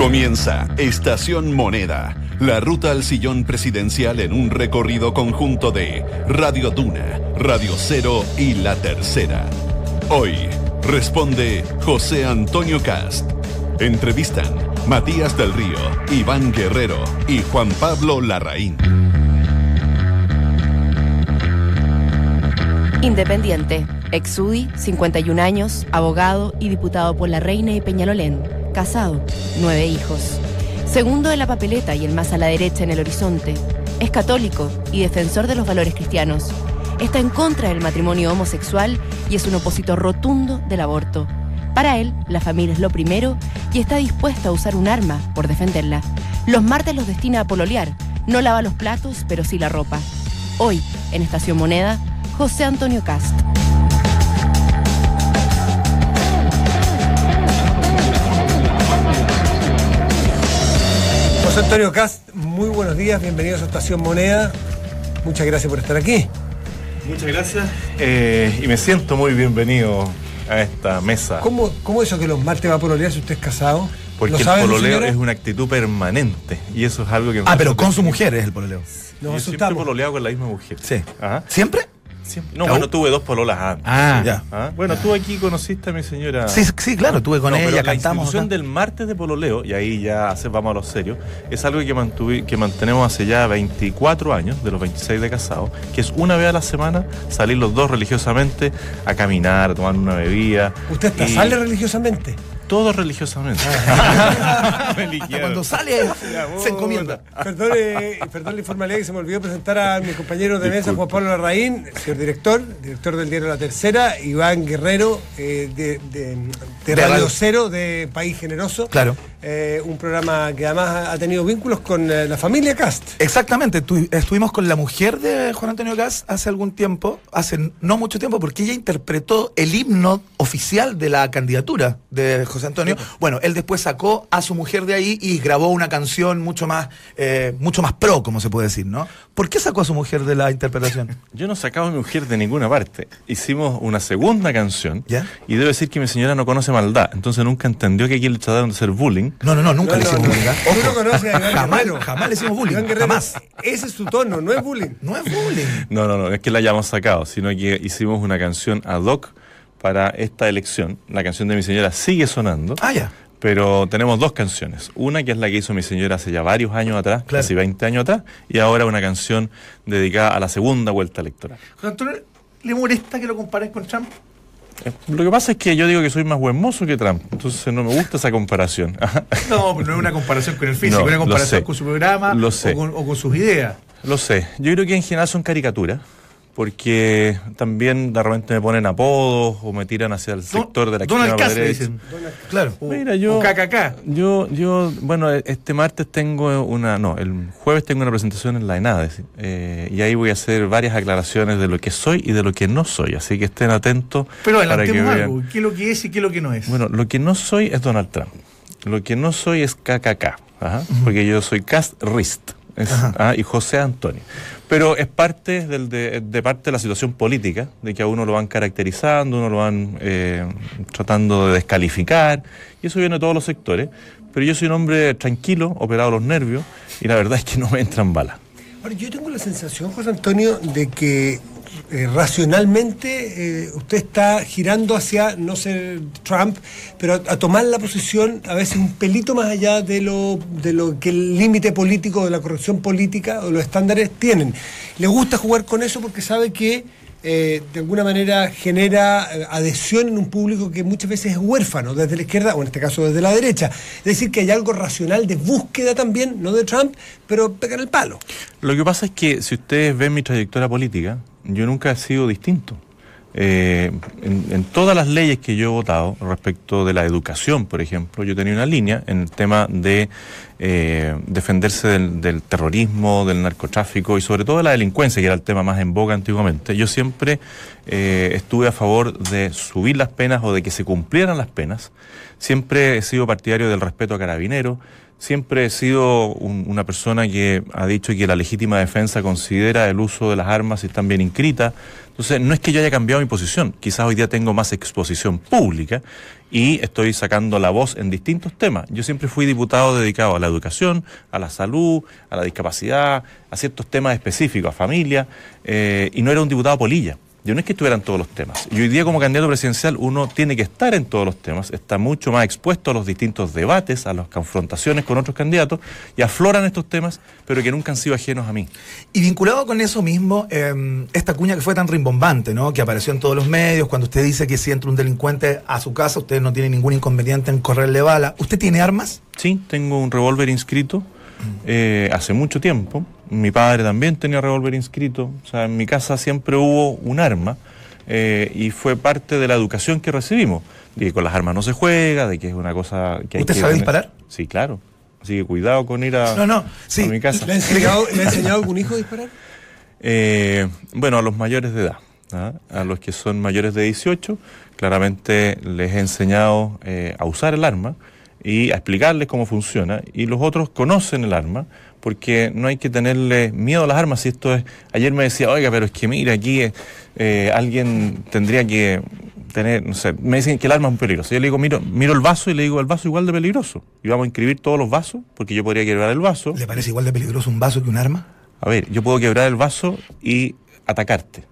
Comienza Estación Moneda, la ruta al sillón presidencial en un recorrido conjunto de Radio Duna, Radio Cero y La Tercera. Hoy responde José Antonio Cast. Entrevistan Matías del Río, Iván Guerrero y Juan Pablo Larraín. Independiente, exudi, 51 años, abogado y diputado por La Reina y Peñalolén casado, nueve hijos. Segundo en la papeleta y el más a la derecha en el horizonte. Es católico y defensor de los valores cristianos. Está en contra del matrimonio homosexual y es un opositor rotundo del aborto. Para él, la familia es lo primero y está dispuesto a usar un arma por defenderla. Los martes los destina a pololear. No lava los platos, pero sí la ropa. Hoy, en Estación Moneda, José Antonio Cast. José Antonio Cast, muy buenos días, bienvenidos a Estación Moneda. Muchas gracias por estar aquí. Muchas gracias eh, y me siento muy bienvenido a esta mesa. ¿Cómo, cómo eso que los martes va a pololear si usted es casado? Porque el pololeo es una actitud permanente y eso es algo que... Ah, pero con su mujer es el pololeo. Nos Yo siempre pololeado con la misma mujer. Sí. ¿Siempre? No, bueno, tuve dos pololas antes. Ah, ya. ¿Ah? Bueno, tú aquí conociste a mi señora. Sí, sí, claro, tuve con ella, la cantamos. La institución del martes de pololeo, y ahí ya vamos a lo serio, es algo que, mantuve, que mantenemos hace ya 24 años, de los 26 de casado, que es una vez a la semana salir los dos religiosamente a caminar, a tomar una bebida. ¿Usted sale religiosamente? Todo religiosamente. cuando sale, se encomienda. Perdón, perdón la informalidad que se me olvidó presentar a mi compañero de mesa, Juan Pablo Larraín, señor director, director del diario La Tercera, Iván Guerrero, eh, de, Radio Cero, de País Generoso. Claro. Eh, un programa que además ha tenido vínculos con eh, la familia Cast. Exactamente, estuvimos con la mujer de Juan Antonio Cast hace algún tiempo, hace no mucho tiempo, porque ella interpretó el himno oficial de la candidatura de José Antonio. Bueno, él después sacó a su mujer de ahí y grabó una canción mucho más, eh, mucho más pro, como se puede decir, ¿no? ¿Por qué sacó a su mujer de la interpretación? Yo no sacaba a mi mujer de ninguna parte. Hicimos una segunda canción y debo decir que mi señora no conoce maldad, entonces nunca entendió que aquí le trataron de hacer bullying. No, no, no, nunca le hicimos bullying. ¿Tú no conoces a jamás, jamás le hicimos bullying. jamás. Ese es su tono, no es bullying. No es bullying. No, no, no, es que la hayamos sacado, sino que hicimos una canción ad hoc para esta elección. La canción de mi señora sigue sonando. Ah, ya. Pero tenemos dos canciones. Una que es la que hizo mi señora hace ya varios años atrás, casi 20 años atrás, y ahora una canción dedicada a la segunda vuelta electoral. Antonio, ¿le molesta que lo compares con Trump? Eh, lo que pasa es que yo digo que soy más buen mozo que Trump, entonces no me gusta esa comparación. no, pero no es una comparación con el físico, es una comparación con su programa o con sus ideas. Lo sé. Yo creo que en general son caricaturas porque también de repente me ponen apodos o me tiran hacia el sector de la Donald derecha. Claro. Mira, yo, o KKK. Yo, yo, bueno, este martes tengo una, no, el jueves tengo una presentación en la ENADE eh, y ahí voy a hacer varias aclaraciones de lo que soy y de lo que no soy, así que estén atentos. Pero para que algo, ¿qué es lo que es y qué es lo que no es? Bueno, lo que no soy es Donald Trump, lo que no soy es KKK, porque yo soy Cast Rist. Ah, y José Antonio. Pero es parte del, de, parte de la situación política, de que a uno lo van caracterizando, uno lo van eh, tratando de descalificar, y eso viene de todos los sectores. Pero yo soy un hombre tranquilo, operado los nervios, y la verdad es que no me entran balas. Ahora, yo tengo la sensación, José Antonio, de que eh, racionalmente eh, usted está girando hacia no ser Trump, pero a, tomar la posición a veces un pelito más allá de lo, de lo que el límite político, de la corrección política o los estándares tienen. Le gusta jugar con eso porque sabe que eh, de alguna manera genera adhesión en un público que muchas veces es huérfano, desde la izquierda o en este caso desde la derecha. Es decir, que hay algo racional de búsqueda también, no de Trump, pero pegar el palo. Lo que pasa es que si ustedes ven mi trayectoria política, yo nunca he sido distinto. Eh, en, todas las leyes que yo he votado respecto de la educación, por ejemplo, yo tenía una línea en el tema de eh, defenderse del, terrorismo, del narcotráfico y sobre todo de la delincuencia, que era el tema más en boga antiguamente. Yo siempre eh, estuve a favor de subir las penas o de que se cumplieran las penas. Siempre he sido partidario del respeto a carabineros, Siempre he sido un- una persona que ha dicho que la legítima defensa considera el uso de las armas si están bien inscritas. Entonces, no es que yo haya cambiado mi posición. Quizás hoy día tengo más exposición pública y estoy sacando la voz en distintos temas. Yo siempre fui diputado dedicado a la educación, a la salud, a la discapacidad, a ciertos temas específicos, a familia, eh, y no era un diputado polilla. Yo no es que estuviera en todos los temas. Y hoy día como candidato presidencial uno tiene que estar en todos los temas, está mucho más expuesto a los distintos debates, a las confrontaciones con otros candidatos y afloran estos temas, pero que nunca han sido ajenos a mí. Y vinculado con eso mismo, eh, esta cuña que fue tan rimbombante, ¿no? Que apareció en todos los medios, cuando usted dice que si entra un delincuente a su casa, usted no tiene ningún inconveniente en correrle bala. ¿Usted tiene armas? Sí, tengo un revólver inscrito eh, hace mucho tiempo. Mi padre también tenía revólver inscrito. O sea, en mi casa siempre hubo un arma eh, y fue parte de la educación que recibimos. De que con las armas no se juega, de que es una cosa que hay ¿Usted que sabe tener- disparar? Sí, claro. Así que cuidado con ir a, No, no, sí. a mi casa. ¿Le ha enseñado, ¿le ha enseñado algún hijo a disparar? Eh, bueno, a los mayores de edad, ¿ah? a los que son mayores de 18, claramente les he enseñado eh, a usar el arma y a explicarles cómo funciona. Y los otros conocen el arma porque no hay que tenerle miedo a las armas. Y esto es, ayer me decía, oiga, pero es que mira, aquí eh, alguien tendría que tener, no sé, me dicen que el arma es un peligroso. Yo le digo, miro, miro el vaso y le digo, el vaso igual de peligroso. Y vamos a inscribir todos los vasos, porque yo podría quebrar el vaso. ¿Le parece igual de peligroso un vaso que un arma? A ver, yo puedo quebrar el vaso y atacarte.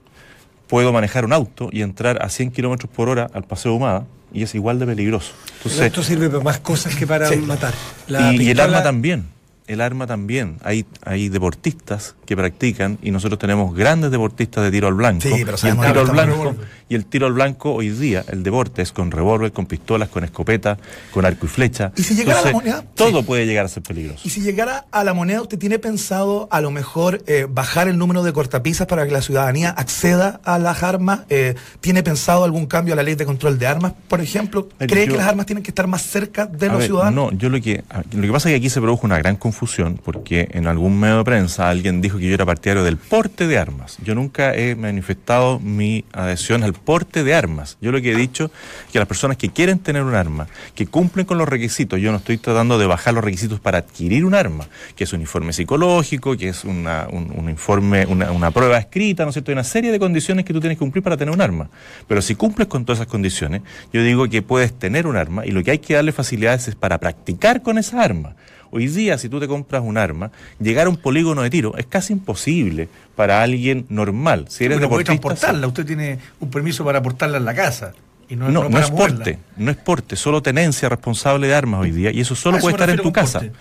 Puedo manejar un auto y entrar a 100 kilómetros por hora al paseo Humada y es igual de peligroso. Entonces, Esto sirve para más cosas que para Sí. matar. y, La y el pistola- arma también. El arma también. Hay, hay deportistas que practican y nosotros tenemos grandes deportistas de tiro al blanco. Sí, pero y, el tiro al blanco, y el tiro al blanco hoy día, el deporte es con revólver, con pistolas, con escopeta, con arco y flecha. ¿Y si llegara la moneda? Todo Sí. puede llegar a ser peligroso. Y si llegara a la moneda, ¿usted tiene pensado a lo mejor eh, bajar el número de cortapisas para que la ciudadanía acceda a las armas? Eh, ¿Tiene pensado algún cambio a la ley de control de armas, por ejemplo? A ¿Cree yo- que las armas tienen que estar más cerca de A los ver, ciudadanos? No, yo lo que, a- lo que pasa es que aquí se produjo una gran confusión porque en algún medio de prensa alguien dijo que yo era partidario del porte de armas. Yo nunca he manifestado mi adhesión al porte de armas. Yo lo que he dicho es que las personas que quieren tener un arma, que cumplen con los requisitos, yo no estoy tratando de bajar los requisitos para adquirir un arma, que es un informe psicológico, que es una, un, informe, una, una prueba escrita, ¿no es cierto? Hay una serie de condiciones que tú tienes que cumplir para tener un arma. Pero si cumples con todas esas condiciones, yo digo que puedes tener un arma y lo que hay que darle facilidades es para practicar con esa arma. Hoy día, si tú te compras un arma, llegar a un polígono de tiro es casi imposible para alguien normal. Si eres Pero puede deportista, transportarla, usted tiene un permiso para portarla en la casa. Y no, no, no, es moverla. porte, no es porte, solo tenencia responsable de armas hoy día y eso solo A eso puede estar en tu casa. porte.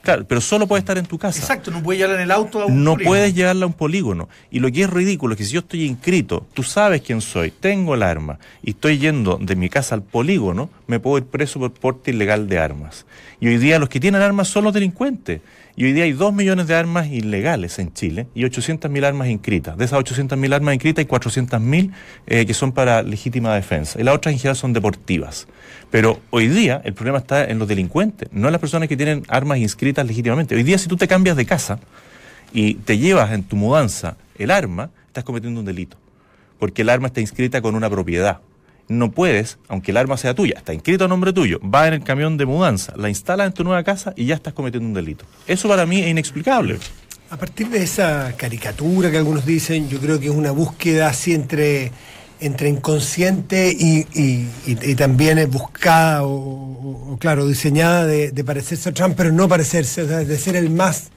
Claro, pero solo puede estar en tu casa. Exacto, no puede llevarla en el auto a un No polígono. puedes llevarla a un polígono. Y lo que es ridículo es que si yo estoy inscrito, tú sabes quién soy, tengo el arma y estoy yendo de mi casa al polígono, me puedo ir preso por porte ilegal de armas. Y hoy día los que tienen armas son los delincuentes. Y hoy día hay dos millones de armas ilegales en Chile y 800.000 armas inscritas. De esas 800.000 armas inscritas hay 400.000 eh, que son para legítima defensa. Y las otras en general son deportivas. Pero hoy día el problema está en los delincuentes, no en las personas que tienen armas inscritas legítimamente. Hoy día si tú te cambias de casa, y te llevas en tu mudanza el arma, estás cometiendo un delito. Porque el arma está inscrita con una propiedad. No puedes, aunque el arma sea tuya, está inscrito a nombre tuyo, va en el camión de mudanza, la instalas en tu nueva casa y ya estás cometiendo un delito. Eso para mí es inexplicable. A partir de esa caricatura que algunos dicen, yo creo que es una búsqueda así entre, entre inconsciente y, y- y- y también es buscada o, claro, diseñada de, de parecerse a Trump, pero no parecerse, o sea, de ser el más,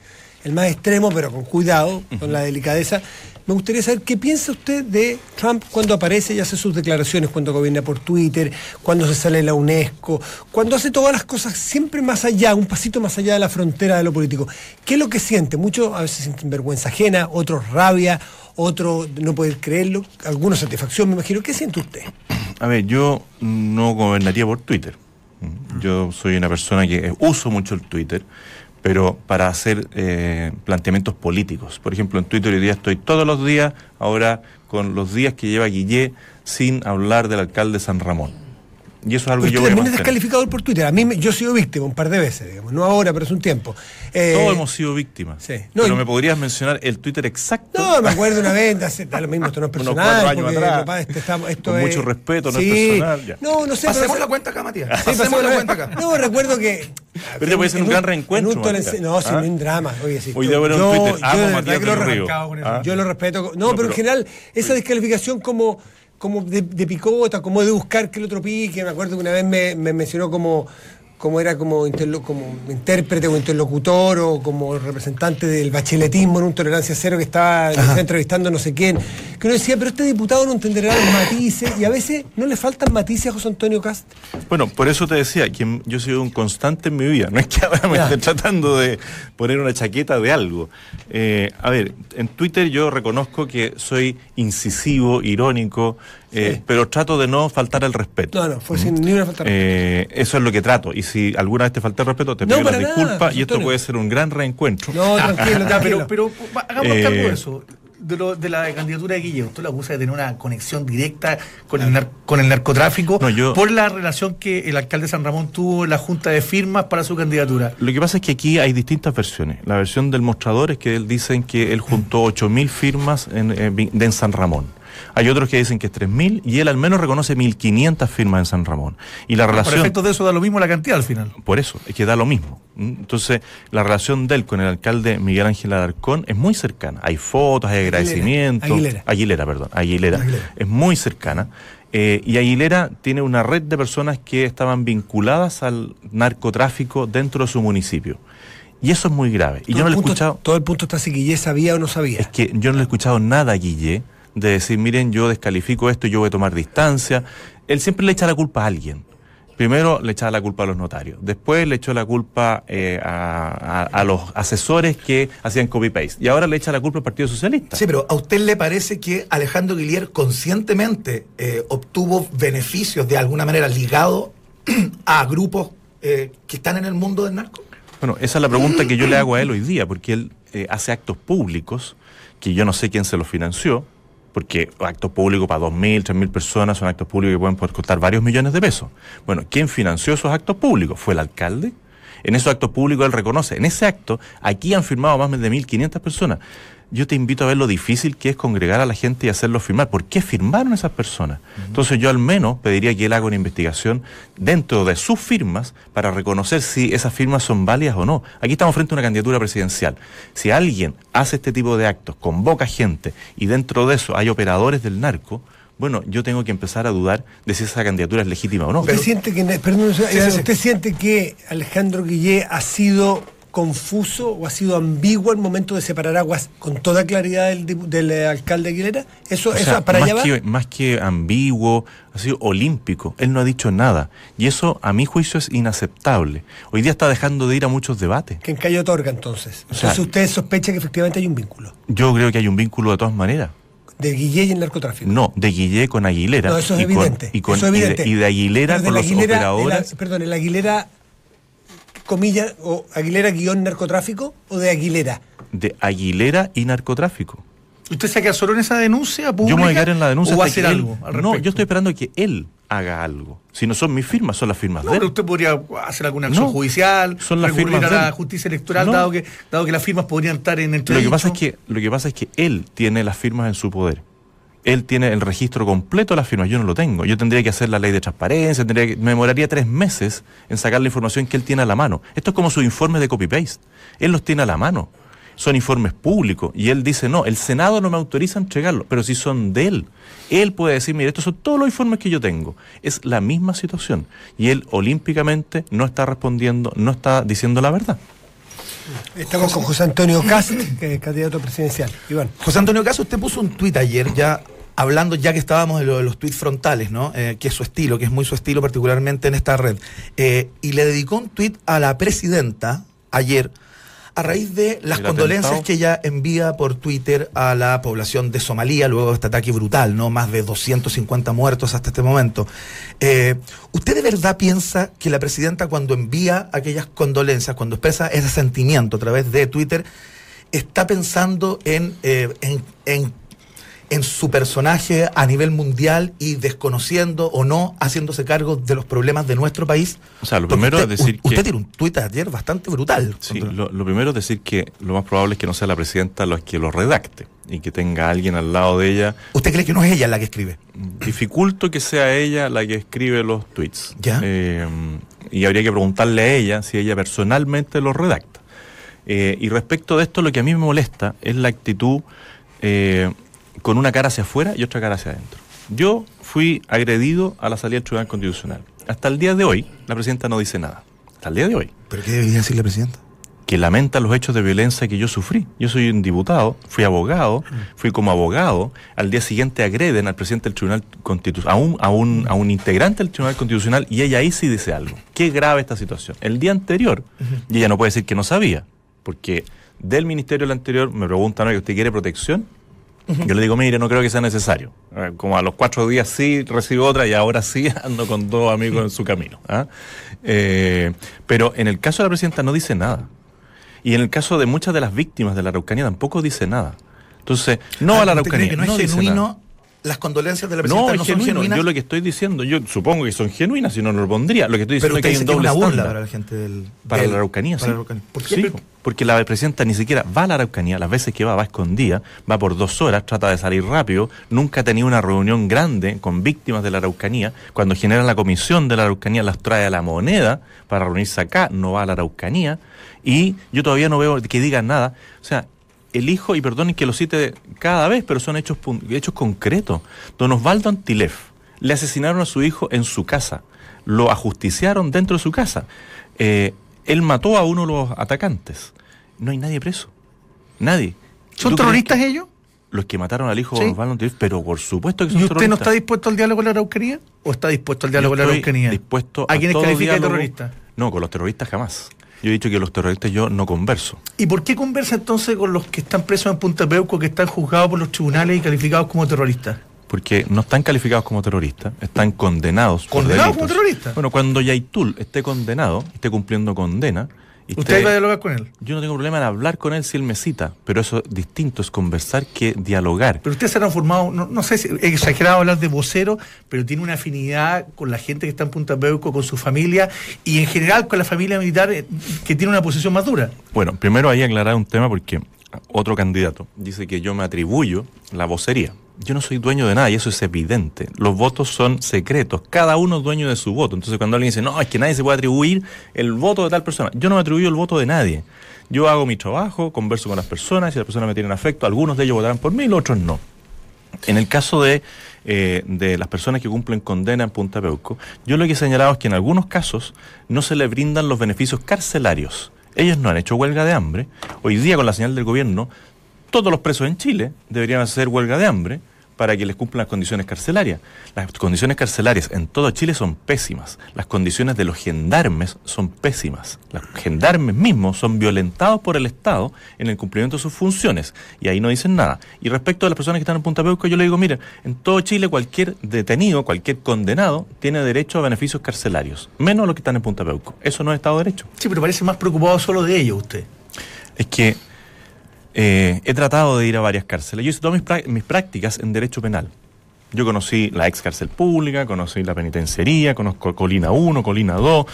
el más extremo, pero con cuidado, con la delicadeza. Me gustaría saber qué piensa usted de Trump cuando aparece y hace sus declaraciones, cuando gobierna por Twitter, cuando se sale de la UNESCO, cuando hace todas las cosas siempre más allá, un pasito más allá de la frontera de lo político. ¿Qué es lo que siente? Muchos a veces sienten vergüenza ajena, otros rabia, otros no poder creerlo, algunos satisfacción, me imagino. ¿Qué siente usted? A ver, yo no gobernaría por Twitter. Yo soy una persona que uso mucho el Twitter, pero para hacer eh, planteamientos políticos. Por ejemplo, en Twitter hoy día estoy todos los días, ahora con los días que lleva Guillé, sin hablar del alcalde de San Ramón. Y eso es algo que yo también es descalificador por Twitter. A mí, me- yo he sido víctima un par de veces, digamos, no ahora, pero hace un tiempo. Eh, Todos hemos sido víctimas. sí. No, pero y- me podrías mencionar el Twitter exacto. No, me acuerdo una vez, hace, da lo mismo, esto no es Unos personal. cuatro años atrás. papá, este estamos- esto Con es- mucho respeto, no es personal, ya. No, no sé. Pasemos pero- la cuenta acá, Matías. Sí, Pasemos la cuenta acá. No, recuerdo que Pero este puede ser un gran reencuentro. en un no, sin ¿Ah? un drama. Oye, sí, Hoy ver en yo- Twitter, yo amo Matías. ¿Ah? Yo lo respeto. No, pero- en general, esa descalificación como, como de, de picota, como de buscar que el otro pique, me acuerdo que una vez me, me mencionó como como era como, interlo- como intérprete o interlocutor o como representante del bacheletismo en un tolerancia cero que estaba, que estaba entrevistando no sé quién, que uno decía, pero este diputado no entenderá los matices y a veces no le faltan matices a José Antonio Cast. Bueno, por eso te decía que yo he sido un constante en mi vida. No es que ahora me Ya. esté tratando de poner una chaqueta de algo. Eh, a ver, en Twitter yo reconozco que soy incisivo, irónico, eh, Sí. pero trato de no faltar al respeto. No, no, fue sin ni una falta. de Eh, eso es lo que trato. Y si alguna vez te falté el respeto, te No, pido las disculpas y esto puede ser un gran reencuentro. No, tranquilo, Ya, tranquilo. pero, pero hagamos Eh, cargo de eso. De, lo- de la candidatura de Guille, usted lo acusa de tener una conexión directa con el, nar- con el narcotráfico No, yo- por la relación que el alcalde de San Ramón tuvo en la junta de firmas para su candidatura. Lo que pasa es que aquí hay distintas versiones. La versión del mostrador es que él dicen que él juntó 8.000 firmas en, en en San Ramón. Hay otros que dicen que es 3.000 y él al menos reconoce 1.500 firmas en San Ramón. Y la Por relación... efectos de eso da lo mismo la cantidad al final. Por eso, es que da lo mismo. Entonces, la relación de él con el alcalde Miguel Ángel Alarcón es muy cercana. Hay fotos, hay agradecimientos. Aguilera. Aguilera, perdón. Aguilera. Aguilera. Es muy cercana. Eh, y Aguilera tiene una red de personas que estaban vinculadas al narcotráfico dentro de su municipio. Y eso es muy grave. Y Todo yo no le he escuchado... Todo el punto está si Guille sabía o no sabía. Es que yo no le he escuchado nada a Guille de decir, miren, yo descalifico esto, yo voy a tomar distancia. Él siempre le echa la culpa a alguien. Primero le echaba la culpa a los notarios, después le echó la culpa eh, a, a- a los asesores que hacían copy-paste y ahora le echa la culpa al Partido Socialista. Sí, pero ¿a usted le parece que Alejandro Guillier conscientemente eh, obtuvo beneficios de alguna manera ligados a grupos eh, que están en el mundo del narco? Bueno, esa es la pregunta que yo le hago a él hoy día, porque él hace actos públicos que yo no sé quién se los financió, porque actos públicos para 2.000, 3.000 personas son actos públicos que pueden costar varios millones de pesos. Bueno, ¿quién financió esos actos públicos? ¿Fue el alcalde? En esos actos públicos él reconoce, en ese acto, aquí han firmado más de 1.500 personas. Yo te invito a ver lo difícil que es congregar a la gente y hacerlos firmar. ¿Por qué firmaron esas personas? Entonces yo al menos pediría que él haga una investigación dentro de sus firmas para reconocer si esas firmas son válidas o no. Aquí estamos frente a una candidatura presidencial. Si alguien hace este tipo de actos, convoca gente y dentro de eso hay operadores del narco, bueno, yo tengo que empezar a dudar de si esa candidatura es legítima o no. ¿Usted, siente que, perdón, sí, sí. ¿Usted siente que Alejandro Guillé ha sido confuso o ha sido ambiguo al momento de separar aguas con toda claridad del, del, eh, alcalde Aguilera? ¿Eso, O eso para allá más, va? que, más que ambiguo, ha sido olímpico. Él no ha dicho nada. Y eso, a mi juicio, es inaceptable. Hoy día está dejando de ir a muchos debates. Que en calle otorga entonces. O sea- Entonces usted sospecha que efectivamente hay un vínculo Yo creo que hay un vínculo de todas maneras. de Guillé y el narcotráfico. No, de Guillé con Aguilera. No, eso es y con- evidente. y, con- eso es y de- y de, Aguilera de con los Aguilera- la- perdón, ¿el Aguilera, comilla, o Aguilera guion narcotráfico o de Aguilera? De Aguilera y narcotráfico. ¿Usted se queda solo en esa denuncia pública? Yo me voy a quedar en la denuncia. ¿O va a hasta hacer algo? al no, yo estoy esperando que él haga algo. Si no son mis firmas, son las firmas No, de él. pero usted podría hacer alguna acción No, judicial, son las recurrir firmas a de la él. justicia electoral, No. dado, que, dado que las firmas podrían estar en Lo entredicho. que pasa es que lo que pasa es que él tiene las firmas en su poder. Él tiene el registro completo de las firmas, yo no lo tengo. Yo tendría que hacer la ley de transparencia, tendría que, me demoraría tres meses en sacar la información que él tiene a la mano. Esto es como sus informes de copy-paste. Él los tiene a la mano. Son informes públicos. Y él dice, no, el Senado no me autoriza a entregarlos, pero si son de él. Él puede decir, mire, estos son todos los informes que yo tengo. Es la misma situación. Y él olímpicamente no está respondiendo, no está diciendo la verdad. Estamos con José Antonio Cast, que es candidato presidencial. Iván. José Antonio Caso, usted puso un tuit ayer ya hablando, ya que estábamos de, lo de los tuits frontales, ¿no? Eh, que es su estilo, que es muy su estilo particularmente en esta red. Eh, y le dedicó un tuit a la presidenta ayer a raíz de las condolencias atentado. que ella envía por Twitter a la población de Somalia luego de este ataque brutal, ¿no? Más de 250 muertos hasta este momento. Eh, ¿Usted de verdad piensa que la presidenta cuando envía aquellas condolencias, cuando expresa ese sentimiento a través de Twitter, está pensando en, eh, en, en, en su personaje a nivel mundial y desconociendo o no haciéndose cargo de los problemas de nuestro país? O sea, lo primero usted, es decir Usted que- tiene un tuit ayer bastante brutal. Sí, lo, lo primero es decir que lo más probable es que no sea la presidenta la que lo redacte y que tenga alguien al lado de ella. ¿Usted cree que no es ella la que escribe? Dificulto que sea ella la que escribe los tweets. Ya. Eh, y habría que preguntarle a ella si ella personalmente lo redacta. Eh, y respecto de esto, lo que a mí me molesta es la actitud eh, con una cara hacia afuera y otra cara hacia adentro. Yo fui agredido a la salida del Tribunal Constitucional. Hasta el día de hoy, la presidenta no dice nada. Hasta el día de hoy. ¿Pero qué debería decir la presidenta? que lamenta los hechos de violencia que yo sufrí. Yo soy un diputado, fui abogado, fui como abogado, al día siguiente agreden al presidente del Tribunal Constitucional, a un, a un, a un integrante del Tribunal Constitucional y ella ahí sí dice algo. Qué grave esta situación. El día anterior, y ella no puede decir que no sabía, porque del ministerio del anterior me preguntan, ¿no? ¿usted quiere protección? Yo le digo, mire, no creo que sea necesario. Eh, Como a los cuatro días sí recibo otra y ahora sí ando con dos amigos en su camino. ¿ah? Eh, pero en el caso de la presidenta no dice nada. Y en el caso de muchas de las víctimas de la Araucanía tampoco dice nada. Entonces, no Ah, a la ¿usted cree Araucanía. que no, es dice nada. genuino? Las condolencias de la presidenta No, no, son genuinas. Yo lo que estoy diciendo, yo supongo que son genuinas, si no, no lo pondría. Lo que estoy pero diciendo es que hay un que es doble una burla para la gente del. Para del- la Araucanía, para sí. la Araucanía. ¿Por qué? Sí, Pero- porque la presidenta ni siquiera va a la Araucanía, las veces que va, va escondida, va por dos horas, trata de salir rápido, nunca ha tenido una reunión grande con víctimas de la Araucanía. Cuando genera la comisión de la Araucanía, las trae a la moneda para reunirse acá, no va a la Araucanía. Y yo todavía no veo que digan nada. O sea, elijo, y perdonen que lo cite cada vez, pero son hechos, hechos concretos. Don Osvaldo Antilef le asesinaron a su hijo en su casa, lo ajusticiaron dentro de su casa. Eh, él mató a uno de los atacantes. No hay nadie preso. Nadie. ¿Son ¿Tú crees terroristas ellos? Los que mataron al hijo Sí. de Osvaldo Antilef, pero por supuesto que son ¿Y usted no está dispuesto al diálogo con la Araucanía? ¿O está dispuesto al diálogo con la Araucanía? dispuesto ¿A quienes todo califica de terroristas? No, con los terroristas jamás. Yo he dicho que los terroristas yo no converso. ¿Y por qué conversa entonces con los que están presos en Punta Peuco, que están juzgados por los tribunales y calificados como terroristas? Porque no están calificados como terroristas, están condenados. por ¿Condenados delitos. como terroristas? Bueno, cuando Yaitul esté condenado, esté cumpliendo condena. ¿Usted va a dialogar con él? Yo no tengo problema en hablar con él si él me cita, pero eso es distinto, es conversar que dialogar. Pero usted se ha transformado, no, no sé si es exagerado hablar de vocero, pero tiene una afinidad con la gente que está en Punta Peuco, con su familia y en general con la familia militar eh, que tiene una posición más dura. Bueno, primero ahí aclarar un tema porque otro candidato dice que yo me atribuyo la vocería. Yo no soy dueño de nada y eso es evidente. Los votos son secretos, cada uno es dueño de su voto. Entonces cuando alguien dice, no, es que nadie se puede atribuir el voto de tal persona, yo no me atribuyo el voto de nadie. Yo hago mi trabajo, converso con las personas, si las personas me tienen afecto, algunos de ellos votarán por mí, los otros no. En el caso de, eh, de las personas que cumplen condena en Punta Peuco, yo lo que he señalado es que en algunos casos no se les brindan los beneficios carcelarios. Ellos no han hecho huelga de hambre. Hoy día, con la señal del gobierno, todos los presos en Chile deberían hacer huelga de hambre para que les cumplan las condiciones carcelarias. Las condiciones carcelarias en todo Chile son pésimas. Las condiciones de los gendarmes son pésimas. Los gendarmes mismos son violentados por el Estado en el cumplimiento de sus funciones. Y ahí no dicen nada. Y respecto a las personas que están en Punta Peuco, yo le digo, miren, en todo Chile cualquier detenido, cualquier condenado, tiene derecho a beneficios carcelarios. Menos los que están en Punta Peuco. Eso no es Estado de Derecho. Sí, pero parece más preocupado solo de ellos usted. Es que eh, he tratado de ir a varias cárceles. Yo hice todas mis, prá- mis prácticas en derecho penal. Yo conocí la ex cárcel pública, conocí la penitenciaría, conozco Colina 1, Colina 2,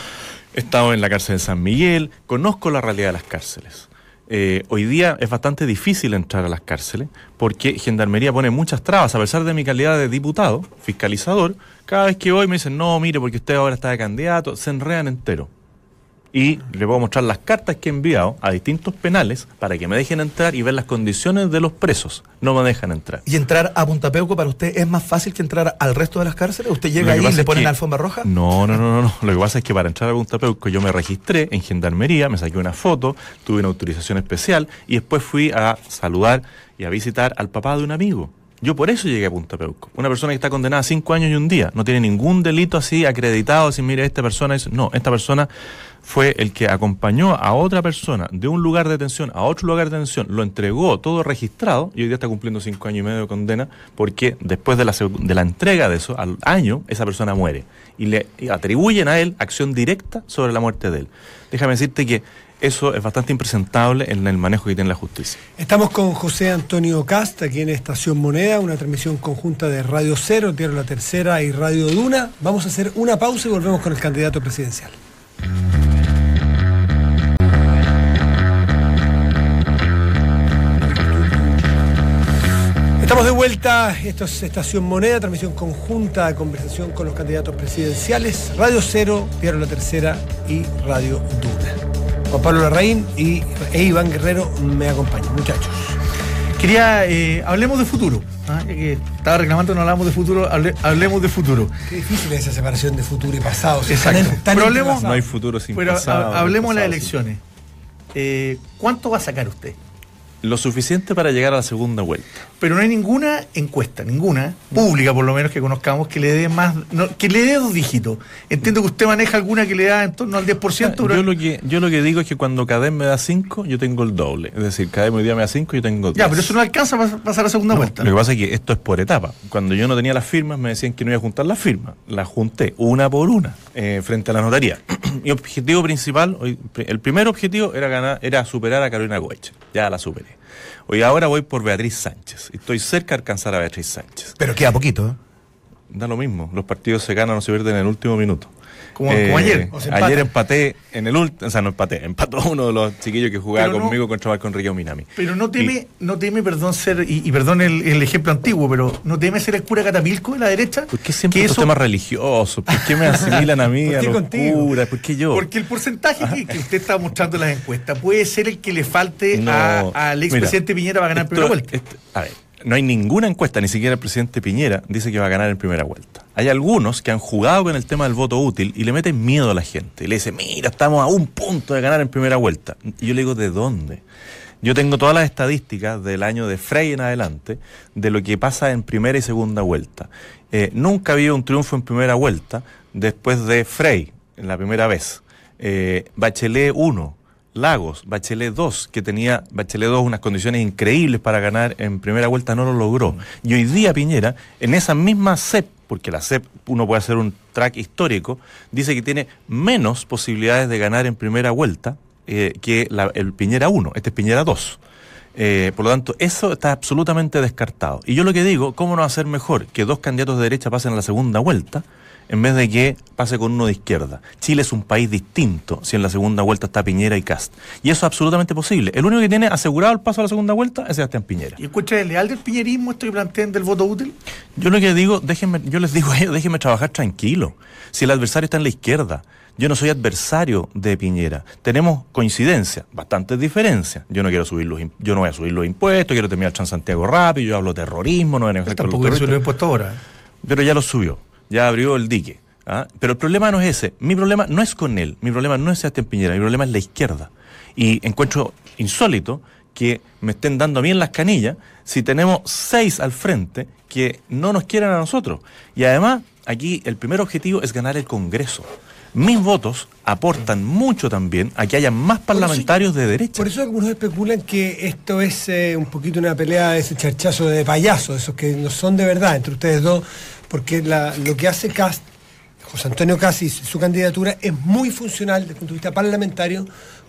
he estado en la cárcel de San Miguel, conozco la realidad de las cárceles. Eh, hoy día es bastante difícil entrar a las cárceles porque Gendarmería pone muchas trabas, a pesar de mi calidad de diputado, fiscalizador, cada vez que voy me dicen, no, mire, porque usted ahora está de candidato, se enredan entero y le puedo mostrar las cartas que he enviado a distintos penales para que me dejen entrar y ver las condiciones de los presos. No me dejan entrar. ¿Y entrar a Punta Peuco para usted es más fácil que entrar al resto de las cárceles? ¿Usted llega ahí y le ponen que- alfombra roja? No, no, no, no, no. Lo que pasa es que para entrar a Punta Peuco yo me registré en Gendarmería, me saqué una foto, tuve una autorización especial y después fui a saludar y a visitar al papá de un amigo. Yo por eso llegué a Punta Peuco. Una persona que está condenada a cinco años y un día. No tiene ningún delito así acreditado. Así, mire, esta persona es... No, esta persona fue el que acompañó a otra persona de un lugar de detención a otro lugar de detención, lo entregó todo registrado y hoy día está cumpliendo cinco años y medio de condena porque después de la, de la entrega de eso, al año, esa persona muere y le atribuyen a él acción directa sobre la muerte de él. Déjame decirte que eso es bastante impresentable en el manejo que tiene la justicia. Estamos con José Antonio Cast, aquí en Estación Moneda, una transmisión conjunta de Radio Cero, Tierra La Tercera y Radio Duna. Vamos a hacer una pausa y volvemos con el candidato presidencial. Estamos de vuelta, esto es Estación Moneda, transmisión conjunta de conversación con los candidatos presidenciales, Radio Cero, Diario La Tercera y Radio Duna. Juan Pablo Larraín y, e Iván Guerrero me acompañan, muchachos. Quería, eh, hablemos de futuro. ¿ah? Que estaba reclamando, no hablamos de futuro, hable- hablemos de futuro. Qué difícil es esa separación de futuro y pasado. si Exacto. Pero hablemos- entrelazados. No hay futuro sin Pero pasado. ha- hablemos de las elecciones. Eh, ¿Cuánto va a sacar usted? Lo suficiente para llegar a la segunda vuelta. Pero no hay ninguna encuesta, ninguna, pública por lo menos que conozcamos, que le dé más, no, que le dé dos dígitos. Entiendo que usted maneja alguna que le da en torno al 10%. pero- Yo lo, que, yo lo que digo es que cuando Cadem me da 5, yo tengo el doble. Es decir, Cadem hoy día me da 5, yo tengo 10. ya, pero eso no alcanza para pasar a segunda No, vuelta. Lo que pasa es que esto es por etapa. Cuando yo no tenía las firmas, me decían que no iba a juntar las firmas. Las junté una por una eh, frente a la notaría. Mi objetivo principal, el primer objetivo era ganar, era superar a Carolina Goeche. Ya la superé. Hoy ahora voy por Beatriz Sánchez. Estoy cerca de alcanzar a Beatriz Sánchez. Pero queda poquito, ¿eh? Da lo mismo. Los partidos se ganan o se pierden en el último minuto. Eh, Como- como ayer, o ayer empaté en el último, o sea, no empaté, empató uno de los chiquillos que jugaba Pero no- conmigo contra Marco Enrique Minami. Pero no teme, no teme, perdón, ser, y, y perdón el, el ejemplo antiguo, pero no teme ser el cura catapilco de la derecha. ¿Por qué siempre que eso- temas religiosos? ¿Por qué me asimilan a mí, ¿Por a qué los contigo? curas? ¿Por qué yo? Porque el porcentaje que, que usted está mostrando en las encuestas puede ser el que le falte No, a- al expresidente Piñera para ganar esto- primera vuelta. esto- a ver, no hay ninguna encuesta, ni siquiera el presidente Piñera dice que va a ganar en primera vuelta. Hay algunos que han jugado con el tema del voto útil y le meten miedo a la gente. Y le dicen, mira, estamos a un punto de ganar en primera vuelta. Y yo le digo, ¿de dónde? Yo tengo todas las estadísticas del año de Frey en adelante de lo que pasa en primera y segunda vuelta. Eh, nunca ha habido un triunfo en primera vuelta después de Frey, en la primera vez. Eh, Bachelet 1, Lagos, Bachelet 2, que tenía Bachelet 2 unas condiciones increíbles para ganar en primera vuelta, no lo logró. Y hoy día Piñera, en esa misma CEP, porque la CEP uno puede hacer un track histórico, dice que tiene menos posibilidades de ganar en primera vuelta eh, que la- el Piñera 1, este es Piñera 2. Eh, por lo tanto, eso está absolutamente descartado. Y yo lo que digo, ¿cómo no ser mejor que dos candidatos de derecha pasen a la segunda vuelta en vez de que pase con uno de izquierda? Chile es un país distinto si en la segunda vuelta está Piñera y Cast. Y eso es absolutamente posible. El único que tiene asegurado el paso a la segunda vuelta es Sebastián Piñera. ¿Y encuentra leal del piñerismo esto que plantean del voto útil? Yo lo que digo, déjenme, yo les digo a ellos, déjenme trabajar tranquilo. Si el adversario está en la izquierda, yo no soy adversario de Piñera. Tenemos coincidencias, bastantes diferencias. Yo no quiero subir los, yo no voy a subir los impuestos, quiero terminar Transantiago rápido, yo hablo de terrorismo, no voy a negociar con los Tampoco eso lo he terroristas. impuesto ahora. Pero ya lo subió, ya abrió el dique. ¿ah? Pero el problema no es ese. Mi problema no es con él, mi problema no es Sebastián Piñera, mi problema es la izquierda. Y encuentro insólito que me estén dando a mí en las canillas si tenemos seis al frente que no nos quieren a nosotros. Y además, aquí el primer objetivo es ganar el Congreso. Mis votos aportan mucho también a que haya más parlamentarios de derecha. Por eso algunos especulan que esto es eh, un poquito una pelea de ese charchazo de payaso, esos que no son de verdad entre ustedes dos, porque la- lo que hace Cast, José Antonio Cast y su candidatura es muy funcional desde el punto de vista parlamentario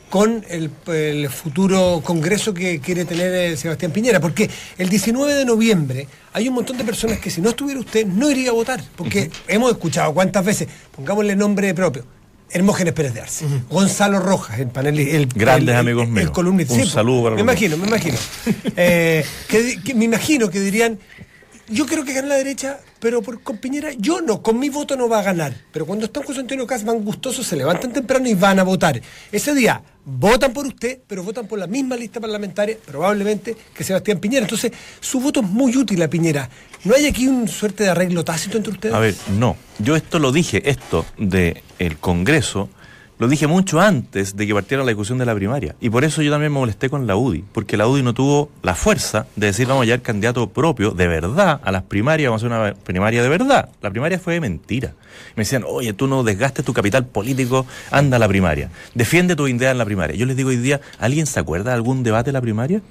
con el, el futuro congreso que quiere tener eh, Sebastián Piñera, porque el 19 de noviembre hay un montón de personas que si no estuviera usted no iría a votar, porque hemos escuchado cuántas veces, pongámosle nombre propio, Hermógenes Pérez de Arce, Gonzalo Rojas, el panel, el, Grandes el- amigos míos. el columnista. Un Sí, saludo para Me los imagino, me imagino. Eh, que, que me imagino que dirían, yo creo que gana la derecha, pero por, con Piñera, yo no, con mi voto no va a ganar. Pero cuando están José Antonio Cas van gustosos, se levantan temprano y van a votar. Ese día votan por usted, pero votan por la misma lista parlamentaria, probablemente, que Sebastián Piñera. Entonces, su voto es muy útil a Piñera. ¿No hay aquí un suerte de arreglo tácito entre ustedes? A ver, no. Yo esto lo dije, esto del el Congreso, lo dije mucho antes de que partiera la discusión de la primaria. Y por eso yo también me molesté con la UDI, porque la UDI no tuvo la fuerza de decir vamos a llevar candidato propio de verdad a las primarias, vamos a hacer una primaria de verdad. La primaria fue de mentira. Me decían, oye, tú no desgastes tu capital político, anda a la primaria. Defiende tu idea en la primaria. Yo les digo hoy día, ¿alguien se acuerda de algún debate de la primaria?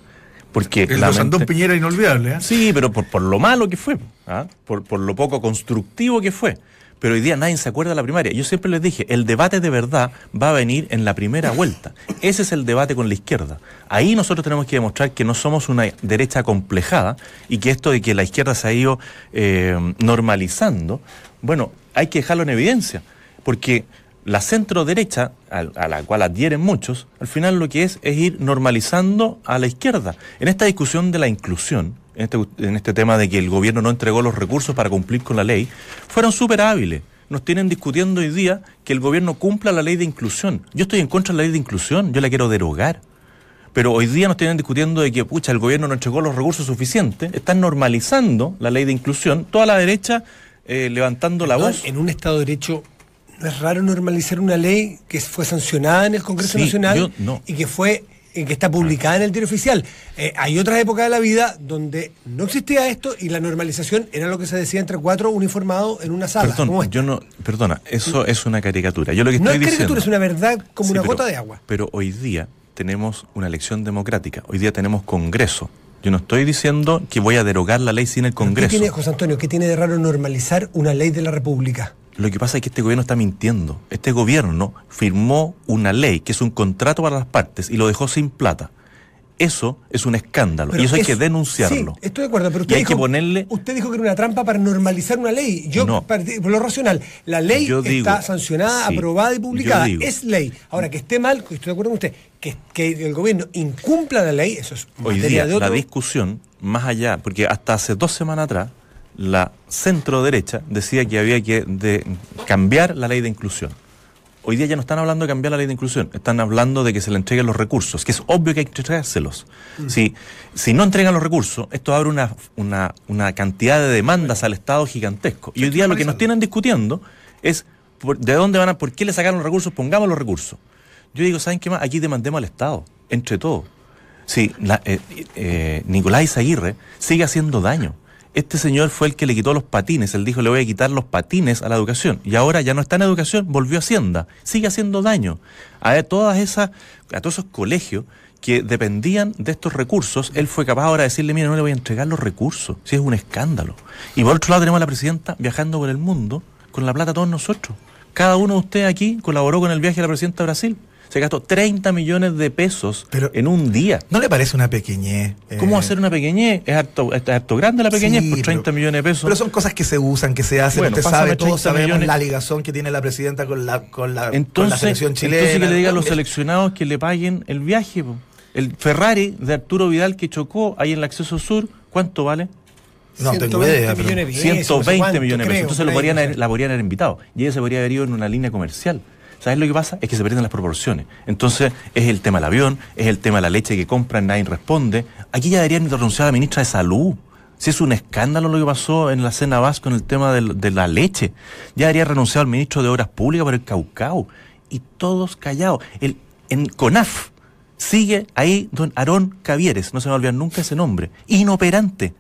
Porque El la de Sandón mente- Piñera inolvidable. ¿eh? Sí, pero por, por lo malo que fue, ¿ah? por, por lo poco constructivo que fue. Pero hoy día nadie se acuerda de la primaria. Yo siempre les dije, el debate de verdad va a venir en la primera vuelta. Ese es el debate con la izquierda. Ahí nosotros tenemos que demostrar que no somos una derecha complejada y que esto de que la izquierda se ha ido eh, normalizando, bueno, hay que dejarlo en evidencia. Porque la centro derecha, a, la cual adhieren muchos, al final lo que es es ir normalizando a la izquierda. En esta discusión de la inclusión, en este, en este tema de que el gobierno no entregó los recursos para cumplir con la ley, fueron súper hábiles. Nos tienen discutiendo hoy día que el gobierno cumpla la ley de inclusión. Yo estoy en contra de la ley de inclusión, yo la quiero derogar. Pero hoy día nos tienen discutiendo de que, pucha, el gobierno no entregó los recursos suficientes, están normalizando la ley de inclusión, toda la derecha eh, levantando la No, voz. En un Estado de Derecho no es raro normalizar una ley que fue sancionada en el Congreso Sí, Nacional yo- no. y que fue que está publicada en el diario oficial. Eh, hay otras épocas de la vida donde no existía esto y la normalización era lo que se decía entre cuatro uniformados en una sala. Perdón, como esta. yo no, perdona, eso es una caricatura. Yo lo que no estoy es caricatura, diciendo. es una verdad como Sí, una pero- gota de agua. Pero hoy día tenemos una elección democrática, hoy día tenemos Congreso. Yo no estoy diciendo que voy a derogar la ley sin el ¿Qué Congreso. tiene, José Antonio, qué tiene de raro normalizar una ley de la República? Lo que pasa es que este gobierno está mintiendo. Este gobierno firmó una ley que es un contrato para las partes y lo dejó sin plata. Eso es un escándalo Pero y eso hay que denunciarlo. Sí, estoy de acuerdo, pero usted Y hay dijo, que ponerle- usted dijo que era una trampa para normalizar una ley. Yo, No. por lo racional, la ley Yo digo, está sancionada, sí, aprobada y publicada. Es ley. Ahora, que esté mal, estoy de acuerdo con usted, que, que el gobierno incumpla la ley, eso es Hoy día de otro. la discusión, más allá, porque hasta hace dos semanas atrás, la centro derecha decía que había que de- cambiar la ley de inclusión. Hoy día ya no están hablando de cambiar la ley de inclusión, están hablando de que se le entreguen los recursos, que es obvio que hay que entregárselos. Mm. Si, si no entregan los recursos, esto abre una, una, una cantidad de demandas al Estado gigantesco. Y hoy día lo que nos tienen discutiendo es por- de dónde van a, por qué le sacaron los recursos, pongamos los recursos. Yo digo, ¿saben qué más? Aquí demandemos al Estado, entre todos. Sí, la, eh, eh, Nicolás Aguirre sigue haciendo daño. Este señor fue el que le quitó los patines. Él dijo, le voy a quitar los patines a la educación. Y ahora ya no está en educación, volvió a Hacienda. Sigue haciendo daño a todas esas, a todos esos colegios que dependían de estos recursos. Él fue capaz ahora de decirle, mira, no le voy a entregar los recursos. Si es un escándalo. Y por otro lado tenemos a la presidenta viajando por el mundo con la plata todos nosotros. Cada uno de ustedes aquí colaboró con el viaje de la presidenta a Brasil. Se gastó 30 millones de pesos Pero- en un día. ¿No le parece una pequeñez? ¿Cómo Eh, hacer una pequeñez? Es harto, es harto grande la pequeñez sí, por 30 pero- millones de pesos. Pero son cosas que se usan, que se hacen. Bueno, Usted sabe, todos 30 sabemos millones. la ligazón que tiene la presidenta con la, con la, con la entonces, selección chilena. entonces que le diga a los seleccionados que le paguen el viaje. po. El Ferrari de Arturo Vidal que chocó ahí en el acceso sur, ¿cuánto vale? No tengo 120 idea. millones de pesos, 120 no sé cuánto, millones de pesos. Entonces lo podrían haber- la podrían haber invitado. Y ella se podría haber ido en una línea comercial. ¿Sabes lo que pasa? Es que se pierden las proporciones. Entonces, es el tema del avión, es el tema de la leche que compran, nadie responde. Aquí ya deberían renunciar a la ministra de Salud. Si es un escándalo lo que pasó en la cena VAS con el tema de la leche. Ya debería renunciar al ministro de Obras Públicas por el Caucao. Y todos callados. El, en CONAF sigue ahí don Aarón Cavieres, no se me va a olvidar nunca ese nombre, inoperante.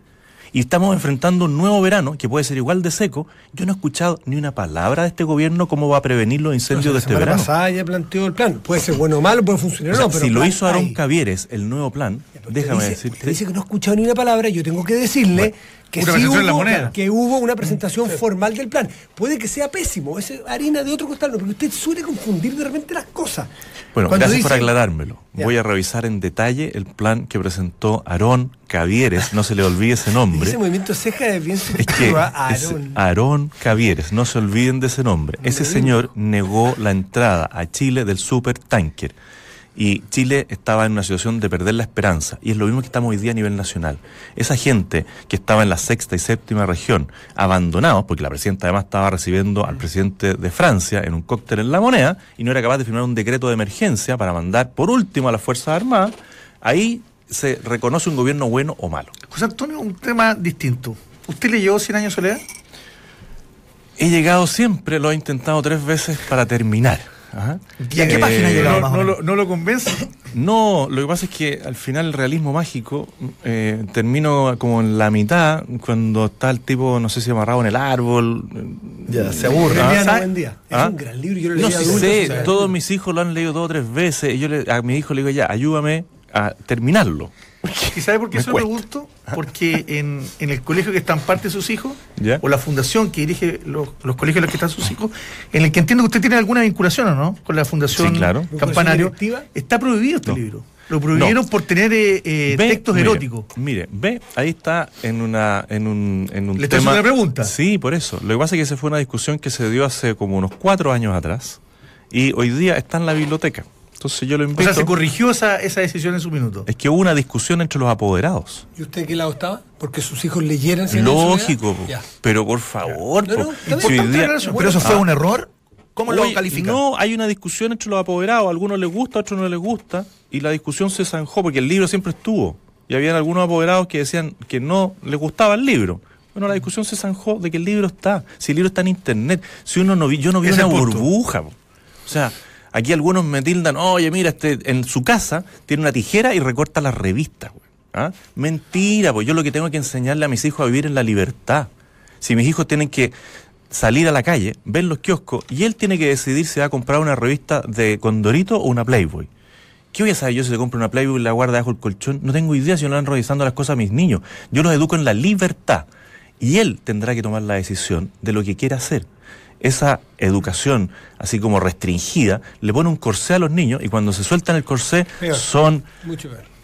Y estamos enfrentando un nuevo verano que puede ser igual de seco. Yo no he escuchado ni una palabra de este gobierno cómo va a prevenir los incendios de la este verano. ya planteó el plan. Puede ser bueno o malo, puede funcionar O sea, no, pero si lo hizo Aarón. Cavieres, el nuevo plan, Déjame dice- decirte. usted dice que no ha escuchado ni una palabra, yo tengo que decirle Bueno, que, sí hubo, que hubo una presentación formal del plan. Puede que sea pésimo, es harina de otro costal, no, pero usted suele confundir de repente las cosas. Bueno, Cuando gracias por aclarármelo. Ya. Voy a revisar en detalle el plan que presentó Aarón Cavieres, no se le olvide ese nombre. Ese movimiento de ceja es bien Es que Aarón. Aarón Cavieres, no se olviden de ese nombre. Ese señor negó la entrada a Chile del supertanker. Y Chile estaba en una situación de perder la esperanza. Y es lo mismo que estamos hoy día a nivel nacional. Esa gente que estaba en la sexta y séptima región, abandonados, porque la presidenta además estaba recibiendo al presidente de Francia en un cóctel en la moneda, y no era capaz de firmar un decreto de emergencia para mandar por último a las Fuerzas Armadas, ahí se reconoce un gobierno bueno o malo. José Antonio, un tema distinto. ¿Usted leyó 100 años de soledad? He llegado siempre, lo he intentado tres veces para terminar. Ajá. ¿Y a qué Eh, página ha llegado no, lo, no lo convence. No, lo que pasa es que al final el realismo mágico eh, termino como en la mitad, cuando está el tipo, no sé si amarrado en el árbol. Ya, se aburre. Día. Es ¿Ah? un gran libro, yo lo No leí sé, todos mis hijos lo han leído dos o tres veces, y yo le- a mi hijo le digo ya, ayúdame a terminarlo. ¿Y sabe por qué se lo pregunto? Porque en, en el colegio que están parte de sus hijos, ¿Ya? o la fundación que dirige los, los colegios en los que están sus hijos, en el que entiendo que usted tiene alguna vinculación, ¿o no? Con la fundación Sí, claro. Campanario. ¿Vinculación Está prohibido este No. libro. Lo prohibieron No. por tener eh, eh, Ve, textos mire, eróticos. Mire, ve, ahí está en una en un, en un Le tema. una pregunta. Sí, por eso. Lo que pasa es que esa fue una discusión que se dio hace como unos cuatro años atrás y hoy día está en la biblioteca. Entonces yo lo O invito. sea, se corrigió esa, esa decisión en su minuto. es que hubo una discusión entre los apoderados. ¿Y usted qué lado estaba? Porque sus hijos leyeran Lógico, po. Pero por favor, No, no, po. Si día-. Pero eso fue Ah. un error. ¿Cómo lo Oye, califica? No, hay una discusión entre los apoderados. A algunos les gusta, a otros no les gusta. Y la discusión se zanjó porque el libro siempre estuvo. Y habían algunos apoderados que decían que no les gustaba el libro. Bueno, la discusión se zanjó de que el libro está. Si el libro está en internet. Si uno no vi, yo no vi Ese una burbuja. po. O sea, aquí algunos me tildan, oye, mira, este, en su casa tiene una tijera y recorta las revistas. güey". ¿Ah? Mentira, pues yo lo que tengo que enseñarle a mis hijos a vivir en la libertad. Si mis hijos tienen que salir a la calle, ver los kioscos, y él tiene que decidir si va a comprar una revista de Condorito o una Playboy. ¿Qué voy a saber yo si le compro una Playboy y la guarda bajo el colchón? No tengo idea si no van revisando las cosas a mis niños. Yo los educo en la libertad. Y él tendrá que tomar la decisión de lo que quiere hacer. Esa educación, así como restringida, le pone un corsé a los niños y cuando se sueltan el corsé son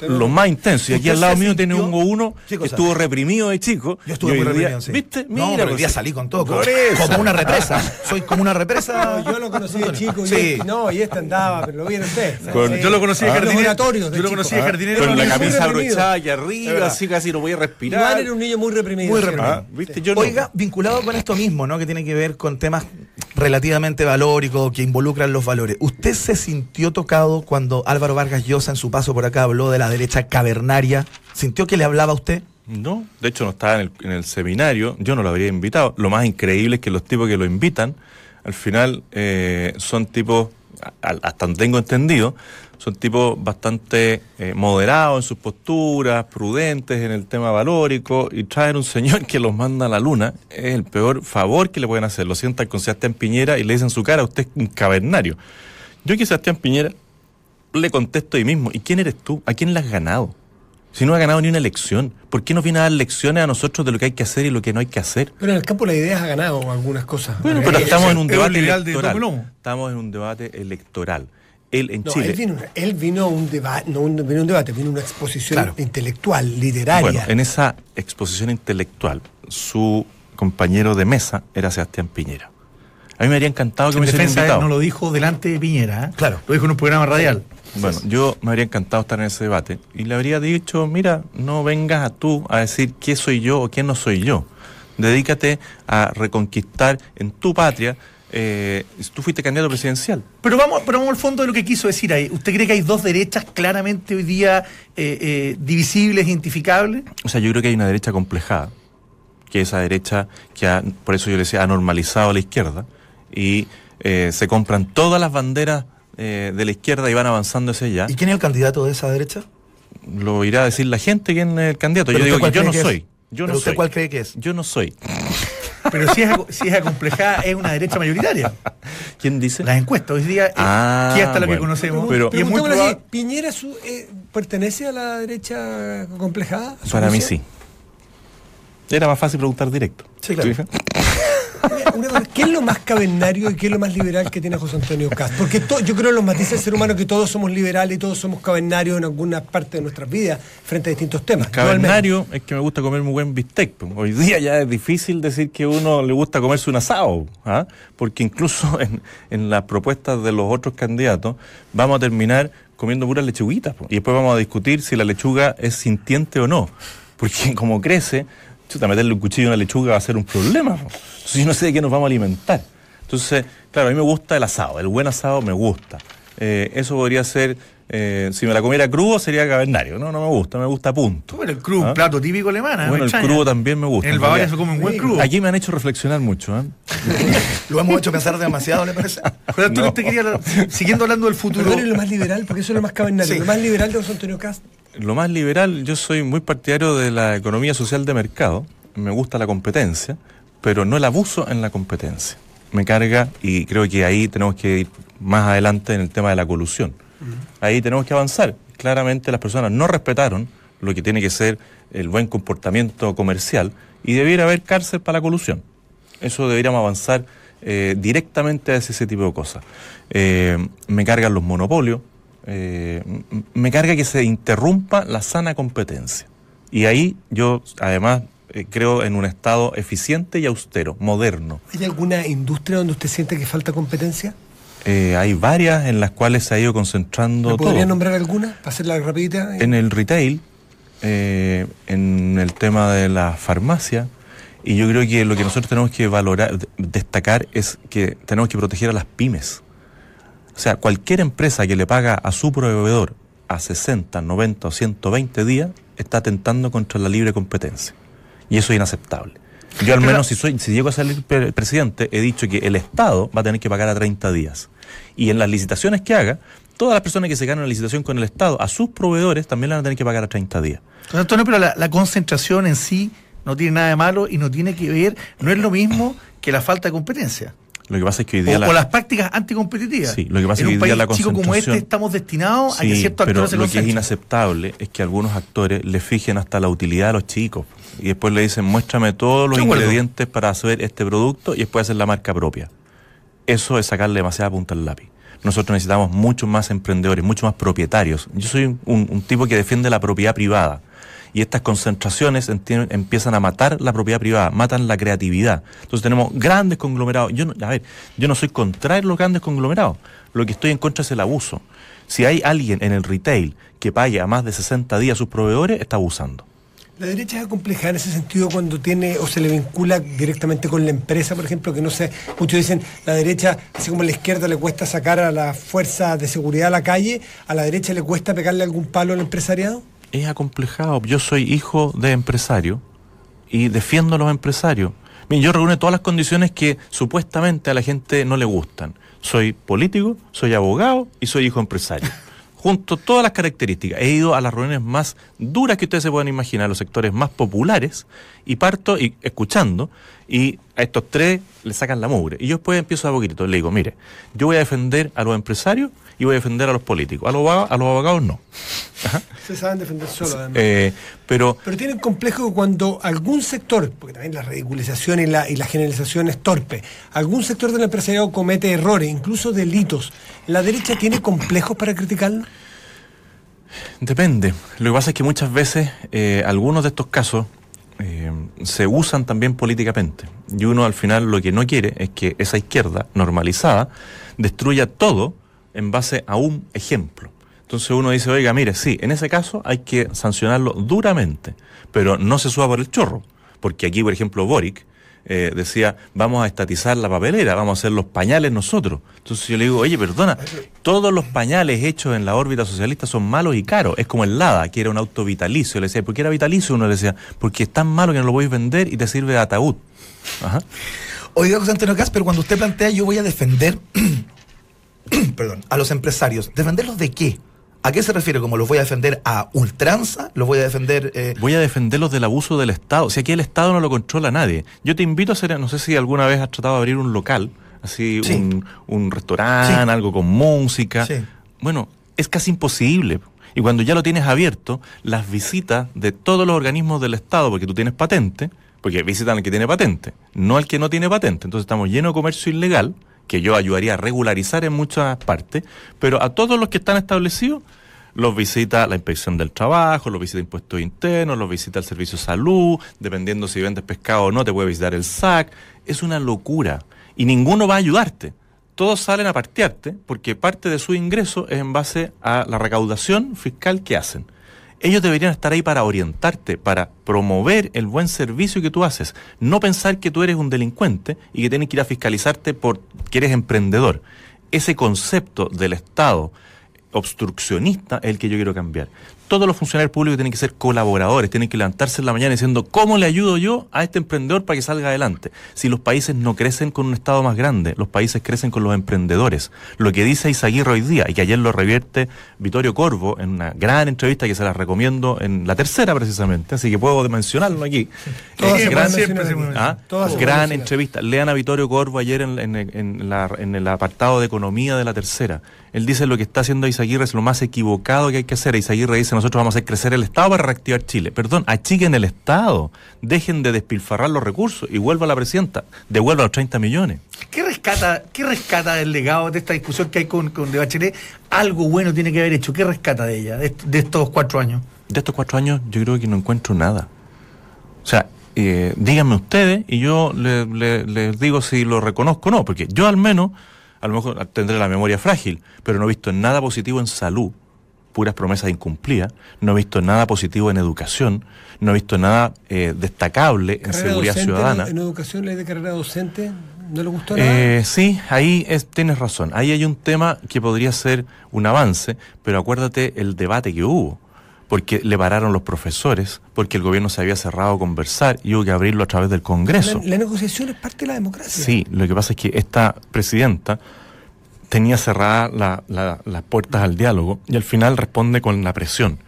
los más intensos. Y aquí ¿Usted al lado mío tiene un uno ¿Qué que estuvo reprimido de chico. Yo estuve y muy día- reprimido, sí. ¿Viste? no, pero hoy pues, día salí con todo. Como, una represa. Soy como una represa. No, yo lo conocí de chico y Sí. este- no, y este andaba, pero lo vieron. Con- Sí. Yo lo conocí de Ah. jardinero. Yo lo conocí de Ah. jardinero. Con la camisa abrochada Es arriba, así casi no voy a Iván respirar. era un niño muy reprimido. Muy reprimido. Ah, ¿viste? Yo no. Oiga, vinculado con esto mismo, ¿no? Que tiene que ver con temas relativamente valóricos, que involucran los valores. ¿Usted se sintió tocado cuando Álvaro Vargas Llosa en su paso por acá habló de la derecha cavernaria? ¿Sintió que le hablaba a usted? No, de hecho no estaba en el, seminario, yo no lo habría invitado. Lo más increíble es que los tipos que lo invitan, al final eh, son tipos, hasta donde tengo entendido, son tipos bastante eh, moderados en sus posturas, prudentes en el tema valórico, y traer un señor que los manda a la luna es el peor favor que le pueden hacer. Lo sientan con Sebastián Piñera y le dicen en su cara, usted es un cavernario. Yo que Sebastián Piñera le contesto ahí mismo, ¿y quién eres tú? ¿A quién le has ganado? Si no ha ganado ni una elección, ¿por qué nos viene a dar lecciones a nosotros de lo que hay que hacer y lo que no hay que hacer? Pero en el campo de las ideas ha ganado algunas cosas. Bueno, Eh, pero eh, estamos en un debate de electoral. Estamos en un debate electoral. Él en No, Chile. él vino, él vino a un debate, no un, vino a un debate, vino a una exposición Claro. intelectual, literaria. Bueno, en esa exposición intelectual, su compañero de mesa era Sebastián Piñera. A mí me habría encantado que En me defensa, él no lo dijo delante de Piñera. ¿eh? Claro. Lo dijo en un programa radial. Bueno, yo me habría encantado estar en ese debate y le habría dicho, mira, no vengas a tú a decir qué soy yo o qué no soy yo. Dedícate a reconquistar en tu patria. Eh, tú fuiste candidato presidencial. Pero vamos, pero vamos al fondo de lo que quiso decir ahí. ¿Usted cree que hay dos derechas claramente hoy día eh, eh, divisibles, identificables? O sea, yo creo que hay una derecha complejada, que esa derecha que ha, por eso yo le decía, ha normalizado a la izquierda y eh, se compran todas las banderas eh, de la izquierda y van avanzando hacia allá. ¿Y quién es el candidato de esa derecha? Lo irá a decir la gente quién es el candidato. Yo digo que yo no que soy. Yo ¿Pero no usted soy. cuál cree que es? Yo no soy. Pero si es, si es acomplejada, es una derecha mayoritaria. ¿Quién dice? Las encuestas hoy día, eh, Ah, que hasta la que bueno. conocemos. Pero- y es muy Preguntémosle así, probable- ¿Piñera su- eh, pertenece a la derecha complejada? ¿A su Para mí sí. Era más fácil preguntar directo. Sí, claro. ¿Qué es lo más cavernario y qué es lo más liberal que tiene José Antonio Cast? Porque yo creo en los matices del ser humano que todos somos liberales y todos somos cavernarios en alguna parte de nuestras vidas frente a distintos temas. Cavernario es que me gusta comer muy buen bistec. po. Hoy día ya es difícil decir que uno le gusta comerse un asado, ¿ah? porque incluso en, las propuestas de los otros candidatos vamos a terminar comiendo puras lechuguitas. po. Y después vamos a discutir si la lechuga es sintiente o no. Porque como crece, chuta, meterle un cuchillo a una lechuga va a ser un problema. po. Entonces yo no sé de qué nos vamos a alimentar. Entonces, claro, a mí me gusta el asado, el buen asado me gusta. Eh, eso podría ser, eh, si me la comiera crudo sería cavernario. No, no me gusta, me gusta punto. Bueno, el crudo, ¿Ah? un plato típico alemán. ¿eh? Bueno, el crudo también me gusta. En el en Bavaria se come un buen crudo. Aquí me han hecho reflexionar mucho. ¿eh? Lo hemos hecho pensar demasiado, ¿le parece? José Antonio, No. usted quería hablar- siguiendo hablando del futuro. ¿y lo más liberal, porque eso es lo más cavernario. Sí. Lo más liberal de José Antonio Cast. Lo más liberal, yo soy muy partidario de la economía social de mercado. Me gusta la competencia, pero no el abuso en la competencia. Me carga y creo que ahí tenemos que ir más adelante en el tema de la colusión. Ahí tenemos que avanzar. Claramente las personas no respetaron lo que tiene que ser el buen comportamiento comercial y debiera haber cárcel para la colusión. Eso deberíamos avanzar eh, directamente hacia ese tipo de cosas. Eh, me cargan los monopolios, eh, me carga que se interrumpa la sana competencia. Y ahí yo, además, eh, creo en un Estado eficiente y austero, moderno. ¿Hay alguna industria donde usted siente que falta competencia? Eh, hay varias en las cuales se ha ido concentrando ¿Me todo. podría nombrar alguna para hacerla rapidita? En el retail, eh, en el tema de la farmacia, y yo creo que lo que nosotros tenemos que valorar, de- destacar, es que tenemos que proteger a las pymes. O sea, cualquier empresa que le paga a su proveedor a 60, 90 o 120 días está atentando contra la libre competencia. Y eso es inaceptable. Yo al Pero- menos si soy, si llego a salir pre- presidente, he dicho que el Estado va a tener que pagar a 30 días. Y en las licitaciones que haga, todas las personas que se ganan una licitación con el Estado, a sus proveedores también le van a tener que pagar a 30 días. José Antonio, pero la, la concentración en sí no tiene nada de malo y no tiene que ver, no es lo mismo que la falta de competencia. Lo que pasa es que hoy O, día la- o las prácticas anticompetitivas. Sí, lo que pasa en es que un hoy día país la chico como este concentración- estamos destinados a que ciertos pero actores se lo que es inaceptable es que algunos actores le fijen hasta la utilidad a los chicos y después le dicen muéstrame todos los acuerdo. ingredientes para hacer este producto y después hacer la marca propia. Eso es sacarle demasiada punta al lápiz. Nosotros necesitamos muchos más emprendedores, muchos más propietarios. Yo soy un, un tipo que defiende la propiedad privada. Y estas concentraciones empiezan a matar la propiedad privada, matan la creatividad. Entonces tenemos grandes conglomerados. Yo a ver, yo no soy contrario a los grandes conglomerados. Lo que estoy en contra es el abuso. Si hay alguien en el retail que pague a más de 60 días a sus proveedores, está abusando. La derecha es compleja en ese sentido cuando tiene o se le vincula directamente con la empresa, por ejemplo, que no sé, muchos dicen la derecha, así como a la izquierda le cuesta sacar a la fuerza de seguridad a la calle, a la derecha le cuesta pegarle algún palo al empresariado. Es acomplejado. Yo soy hijo de empresario y defiendo a los empresarios. Miren, yo reúno todas las condiciones que supuestamente a la gente no le gustan. Soy político, soy abogado y soy hijo empresario. Junto todas las características. He ido a las reuniones más duras que ustedes se puedan imaginar, los sectores más populares, y parto y escuchando, y a estos tres le sacan la mugre. Y yo después empiezo a poquito, le digo, mire, yo voy a defender a los empresarios y voy a defender a los políticos. A los abogados, a los abogados no. Se saben defender solo, además. Eh, pero Pero tienen complejo cuando algún sector, porque también la ridiculización y la, y la generalización es torpe, algún sector del empresariado comete errores, incluso delitos, ¿la derecha tiene complejos para criticarlo? Depende. Lo que pasa es que muchas veces eh, algunos de estos casos eh, se usan también políticamente. Y uno al final lo que no quiere es que esa izquierda normalizada destruya todo en base a un ejemplo. Entonces uno dice, oiga, mire, sí, en ese caso hay que sancionarlo duramente, pero no se suba por el chorro. Porque aquí, por ejemplo, Boric eh, decía, vamos a estatizar la papelera, vamos a hacer los pañales nosotros. Entonces yo le digo, oye, perdona, todos los pañales hechos en la órbita socialista son malos y caros. Es como el LADA, que era un auto vitalicio. Le decía, ¿por qué era vitalicio? Uno le decía, porque es tan malo que no lo podéis vender y te sirve de ataúd. Oiga, José Antonio Cas, pero cuando usted plantea yo voy a defender perdón, a los empresarios, ¿defenderlos de qué? ¿A qué se refiere? ¿Como los voy a defender a ultranza? ¿Los voy a defender...? eh, Voy a defenderlos del abuso del Estado. Si aquí el Estado no lo controla nadie. Yo te invito a hacer, no sé si alguna vez has tratado de abrir un local, así Sí. un, un restaurante, Sí. algo con música. Sí. Bueno, es casi imposible. Y cuando ya lo tienes abierto, las visitas de todos los organismos del Estado, porque tú tienes patente, porque visitan al que tiene patente, no al que no tiene patente. Entonces estamos llenos de comercio ilegal, que yo ayudaría a regularizar en muchas partes, pero a todos los que están establecidos, los visita la inspección del trabajo, los visita impuestos internos, los visita el servicio de salud, dependiendo si vendes pescado o no, te puede visitar el SAC. Es una locura. Y ninguno va a ayudarte. Todos salen a partearte porque parte de su ingreso es en base a la recaudación fiscal que hacen. Ellos deberían estar ahí para orientarte, para promover el buen servicio que tú haces. No pensar que tú eres un delincuente y que tienes que ir a fiscalizarte porque eres emprendedor. Ese concepto del Estado obstruccionista es el que yo quiero cambiar. Todos los funcionarios públicos tienen que ser colaboradores, tienen que levantarse en la mañana diciendo, ¿cómo le ayudo yo a este emprendedor para que salga adelante? Si los países no crecen con un Estado más grande, los países crecen con los emprendedores. Lo que dice Isaguirre hoy día, y que ayer lo revierte Vittorio Corvo en una gran entrevista que se la recomiendo en la tercera precisamente, así que puedo mencionarlo aquí. Todas Eh, gran, siempre ¿Ah? Todas gran entrevista. Lean a Vittorio Corvo ayer en, en- en la- en el apartado de economía de la tercera. Él dice lo que está haciendo Isaguirre es lo más equivocado que hay que hacer. Isaguirre dice nosotros vamos a hacer crecer el Estado para reactivar Chile. Perdón, achiquen el Estado. Dejen de despilfarrar los recursos y vuelva a la presidenta. Devuelva los 30 millones. ¿Qué rescata, ¿Qué rescata del legado de esta discusión que hay con, con de Bachelet? Algo bueno tiene que haber hecho. ¿Qué rescata de ella, de, de estos cuatro años? De estos cuatro años yo creo que no encuentro nada. O sea, eh, díganme ustedes y yo le- le- les digo si lo reconozco o no, porque yo al menos a lo mejor tendré la memoria frágil, pero no he visto nada positivo en salud, puras promesas incumplidas, no he visto nada positivo en educación, no he visto nada eh, destacable en seguridad docente, ciudadana. En, en educación, ley de carrera docente, ¿no le gustó nada? Eh, sí, ahí es- tienes razón. Ahí hay un tema que podría ser un avance, pero acuérdate el debate que hubo. Porque le pararon los profesores, porque el gobierno se había cerrado a conversar y hubo que abrirlo a través del Congreso. la, la negociación es parte de la democracia. Sí, lo que pasa es que esta presidenta tenía cerradas la- la- las puertas al diálogo y al final responde con la presión.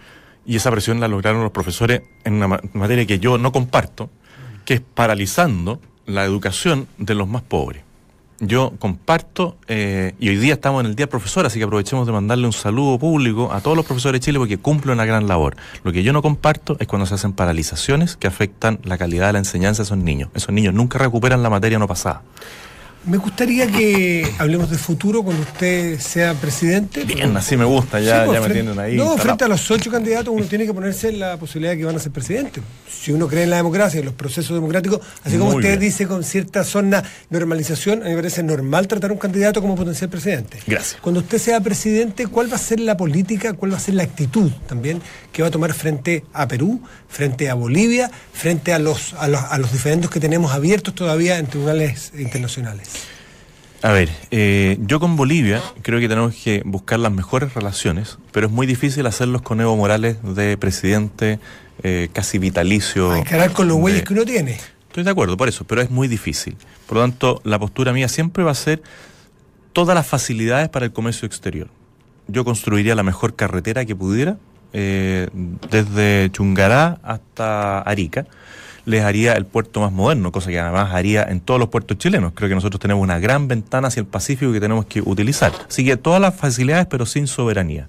Y esa presión la lograron los profesores en una ma- materia que yo no comparto, que es paralizando la educación de los más pobres. Yo comparto, eh, y hoy día estamos en el Día Profesor, así que aprovechemos de mandarle un saludo público a todos los profesores de Chile porque cumplen una gran labor. Lo que yo no comparto es cuando se hacen paralizaciones que afectan la calidad de la enseñanza de esos niños. Esos niños nunca recuperan la materia no pasada. Me gustaría que hablemos de futuro cuando usted sea presidente. Bien, así me gusta, ya, Sí, pues, ya me frente- tienen ahí. No, frente a los ocho candidatos uno tiene que ponerse en la posibilidad de que van a ser presidente. Si uno cree en la democracia y en los procesos democráticos, así como Muy usted bien. dice con cierta zona normalización, a mí me parece normal tratar a un candidato como potencial presidente. Gracias. Cuando usted sea presidente, ¿cuál va a ser la política, cuál va a ser la actitud también que va a tomar frente a Perú, frente a Bolivia, frente a los, a los, a los diferendos que tenemos abiertos todavía en tribunales internacionales? A ver, eh, yo con Bolivia creo que tenemos que buscar las mejores relaciones, pero es muy difícil hacerlos con Evo Morales de presidente eh, casi vitalicio. Hay que hablar con los de- güeyes que uno tiene. Estoy de acuerdo, por eso, pero es muy difícil. Por lo tanto, la postura mía siempre va a ser todas las facilidades para el comercio exterior. Yo construiría la mejor carretera que pudiera, eh, desde Chungará hasta Arica. Les haría el puerto más moderno, cosa que además haría en todos los puertos chilenos. Creo que nosotros tenemos una gran ventana hacia el Pacífico que tenemos que utilizar. Así que todas las facilidades, pero sin soberanía.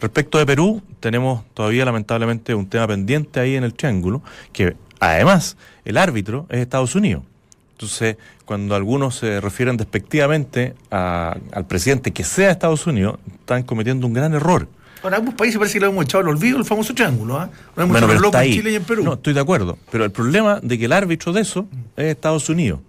Respecto de Perú, tenemos todavía lamentablemente un tema pendiente ahí en el triángulo, que además el árbitro es Estados Unidos. Entonces, cuando algunos se refieren despectivamente a- al presidente que sea Estados Unidos, están cometiendo un gran error. Ahora, ambos países parece que lo hemos echado al olvido, el famoso triángulo. ¿ah? Lo hemos Bueno, pero loco en. Chile y en Perú. No, estoy de acuerdo. Pero el problema de que el árbitro de eso es Estados Unidos.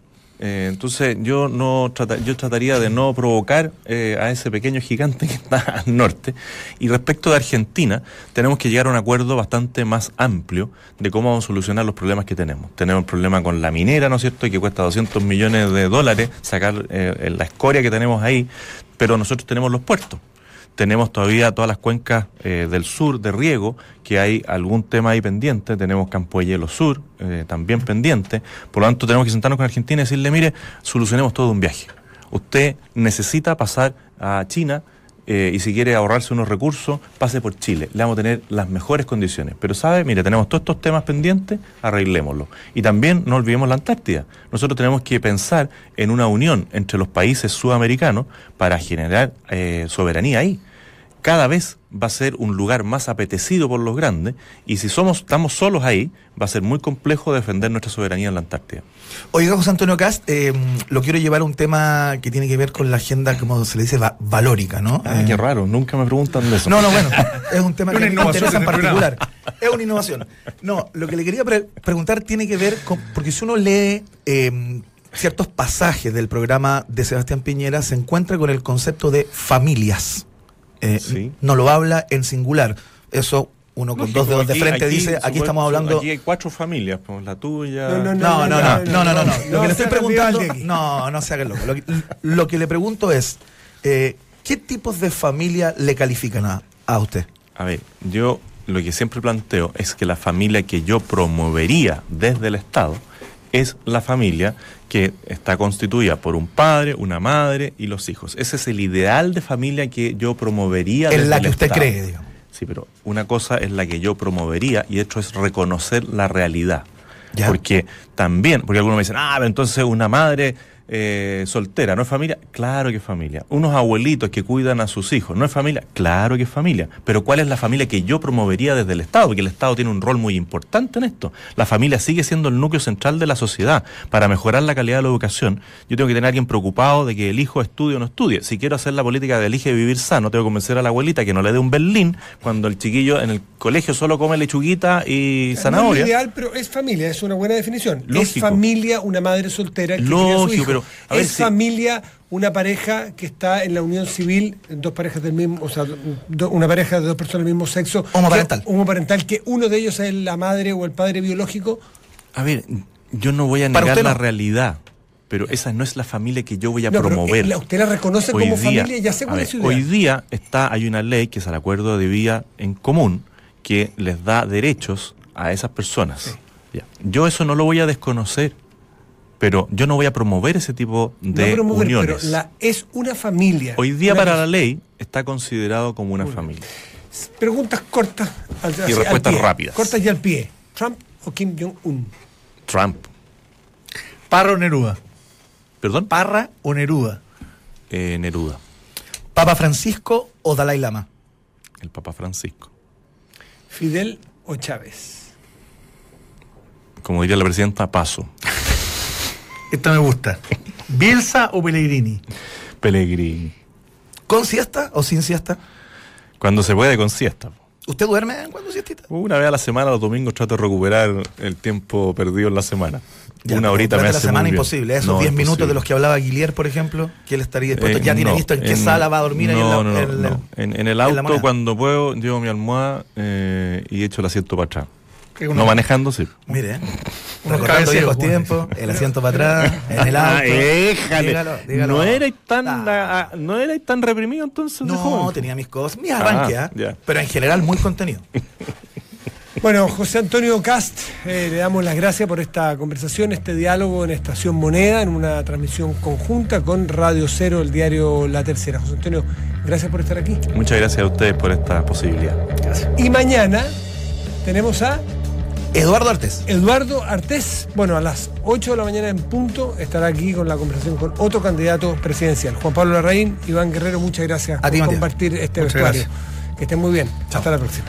Eh, entonces yo no trata- yo trataría de no provocar eh, a ese pequeño gigante que está al norte. Y respecto de Argentina, tenemos que llegar a un acuerdo bastante más amplio de cómo vamos a solucionar los problemas que tenemos. Tenemos el problema con la minera, ¿no es cierto?, y que cuesta 200 millones de dólares sacar eh, la escoria que tenemos ahí, pero nosotros tenemos los puertos tenemos todavía todas las cuencas eh, del sur de riego, que hay algún tema ahí pendiente, tenemos Campo de Hielo Sur eh, también pendiente, por lo tanto tenemos que sentarnos con Argentina y decirle, mire, solucionemos todo un viaje. Usted necesita pasar a China eh, y si quiere ahorrarse unos recursos, pase por Chile. Le vamos a tener las mejores condiciones. Pero sabe, mire, tenemos todos estos temas pendientes, arreglémoslo. Y también no olvidemos la Antártida. Nosotros tenemos que pensar en una unión entre los países sudamericanos para generar eh, soberanía ahí. Cada vez va a ser un lugar más apetecido por los grandes y si somos estamos solos ahí, va a ser muy complejo defender nuestra soberanía en la Antártida. Oiga, José Antonio Cast, eh, lo quiero llevar a un tema que tiene que ver con la agenda, como se le dice, va- valórica, ¿no? Ah, Eh, qué raro, nunca me preguntan de eso. No, no, bueno, es un tema que me innovación interesa en particular. Es una innovación. No, lo que le quería pre- preguntar tiene que ver con, porque si uno lee eh, ciertos pasajes del programa de Sebastián Piñera, se encuentra con el concepto de familias. Eh, Sí. No lo habla en singular. Eso uno con dos dedos de frente aquí, dice, aquí estamos hablando... Aquí hay cuatro familias, pues la tuya. No, no, no, no, no, no, no. Lo que le estoy preguntando, no, no se haga el loco. Lo que, lo que le pregunto es, eh, ¿qué tipos de familia le califican a, a usted? A ver, yo lo que siempre planteo es que la familia que yo promovería desde el Estado es la familia que está constituida por un padre, una madre y los hijos. Ese es el ideal de familia que yo promovería En la que usted Estado. cree, digamos. Sí, pero una cosa es la que yo promovería y esto es reconocer la realidad. Ya. Porque también, porque algunos me dicen, ah, pero entonces una madre eh, soltera, ¿no es familia? Claro que es familia. Unos abuelitos que cuidan a sus hijos, ¿no es familia? Claro que es familia. Pero ¿cuál es la familia que yo promovería desde el Estado? Porque el Estado tiene un rol muy importante en esto. La familia sigue siendo el núcleo central de la sociedad. Para mejorar la calidad de la educación, yo tengo que tener a alguien preocupado de que el hijo estudie o no estudie. Si quiero hacer la política de elige vivir sano, tengo que convencer a la abuelita que no le dé un berlín cuando el chiquillo en el colegio solo come lechuguita y No es zanahoria. ideal, pero es familia, es una buena definición. Es Lógico. familia una madre soltera que cría a su Lógico, hijo. pero pero, a ver ¿Es si- familia una pareja que está en la unión civil, dos parejas del mismo, o sea, do- una pareja de dos personas del mismo sexo? Homoparental. que- homoparental, que uno de ellos es la madre o el padre biológico. A ver, yo no voy a negar la no. realidad, pero esa no es la familia que yo voy a No, promover. eh, la- usted la reconoce Hoy como día- familia, ya sé a cuál ver, es su idea. Hoy día está, hay una ley que es el acuerdo de vía en común que les da derechos a esas personas. Ya. Yo eso no lo voy a desconocer, pero yo no voy a promover ese tipo de no promover, uniones. pero la, es una familia. Hoy día para la ley está considerado como una familia. Preguntas cortas al, así, al respuestas pie. rápidas. Cortas y al pie. ¿Trump o Kim Jong-un? Trump, Parra o Neruda. perdón, Parra o Neruda. Eh, Neruda, ¿Papa Francisco o Dalai Lama? el Papa Francisco. ¿Fidel o Chávez? Como diría la presidenta, paso. Esta me gusta. Bielsa o Pellegrini. Pellegrini. ¿Con siesta o sin siesta? Cuando se puede con siesta. ¿Usted duerme cuando siestita? Una vez a la semana, los domingos, trato de recuperar el tiempo perdido en la semana. Ya, Una horita me hace la semana muy imposible. Esos No, 10 minutos de los que hablaba Guillier, por ejemplo, que él estaría dispuesto. Eh, ya tiene no, visto en qué en- sala va a dormir no, en la- no. En, en el auto, cuando puedo, llevo mi almohada eh, y echo el asiento para atrás. Uno- No manejando, sí. Mire, recordando cabeceros, viejos tiempos, el asiento para atrás, en el auto. déjale. Dígalo, dígalo. No erais tan, Ah. ah, no erais tan reprimido entonces. No, joven? tenía mis cosas, mis arranques, Ah, ¿ah? pero en general muy contenido. Bueno, José Antonio Cast, eh, le damos las gracias por esta conversación, este diálogo en Estación Moneda, en una transmisión conjunta con Radio Cero, el diario La Tercera. José Antonio, gracias por estar aquí. Muchas gracias a ustedes por esta posibilidad. Y mañana tenemos a Eduardo Artés. Eduardo Artés. Bueno, a las 8 de la mañana en punto estará aquí con la conversación con otro candidato presidencial. Juan Pablo Larraín, Iván Guerrero, muchas gracias A por compartir este Muchas vestuario. gracias. Que estén muy bien. Hasta la próxima.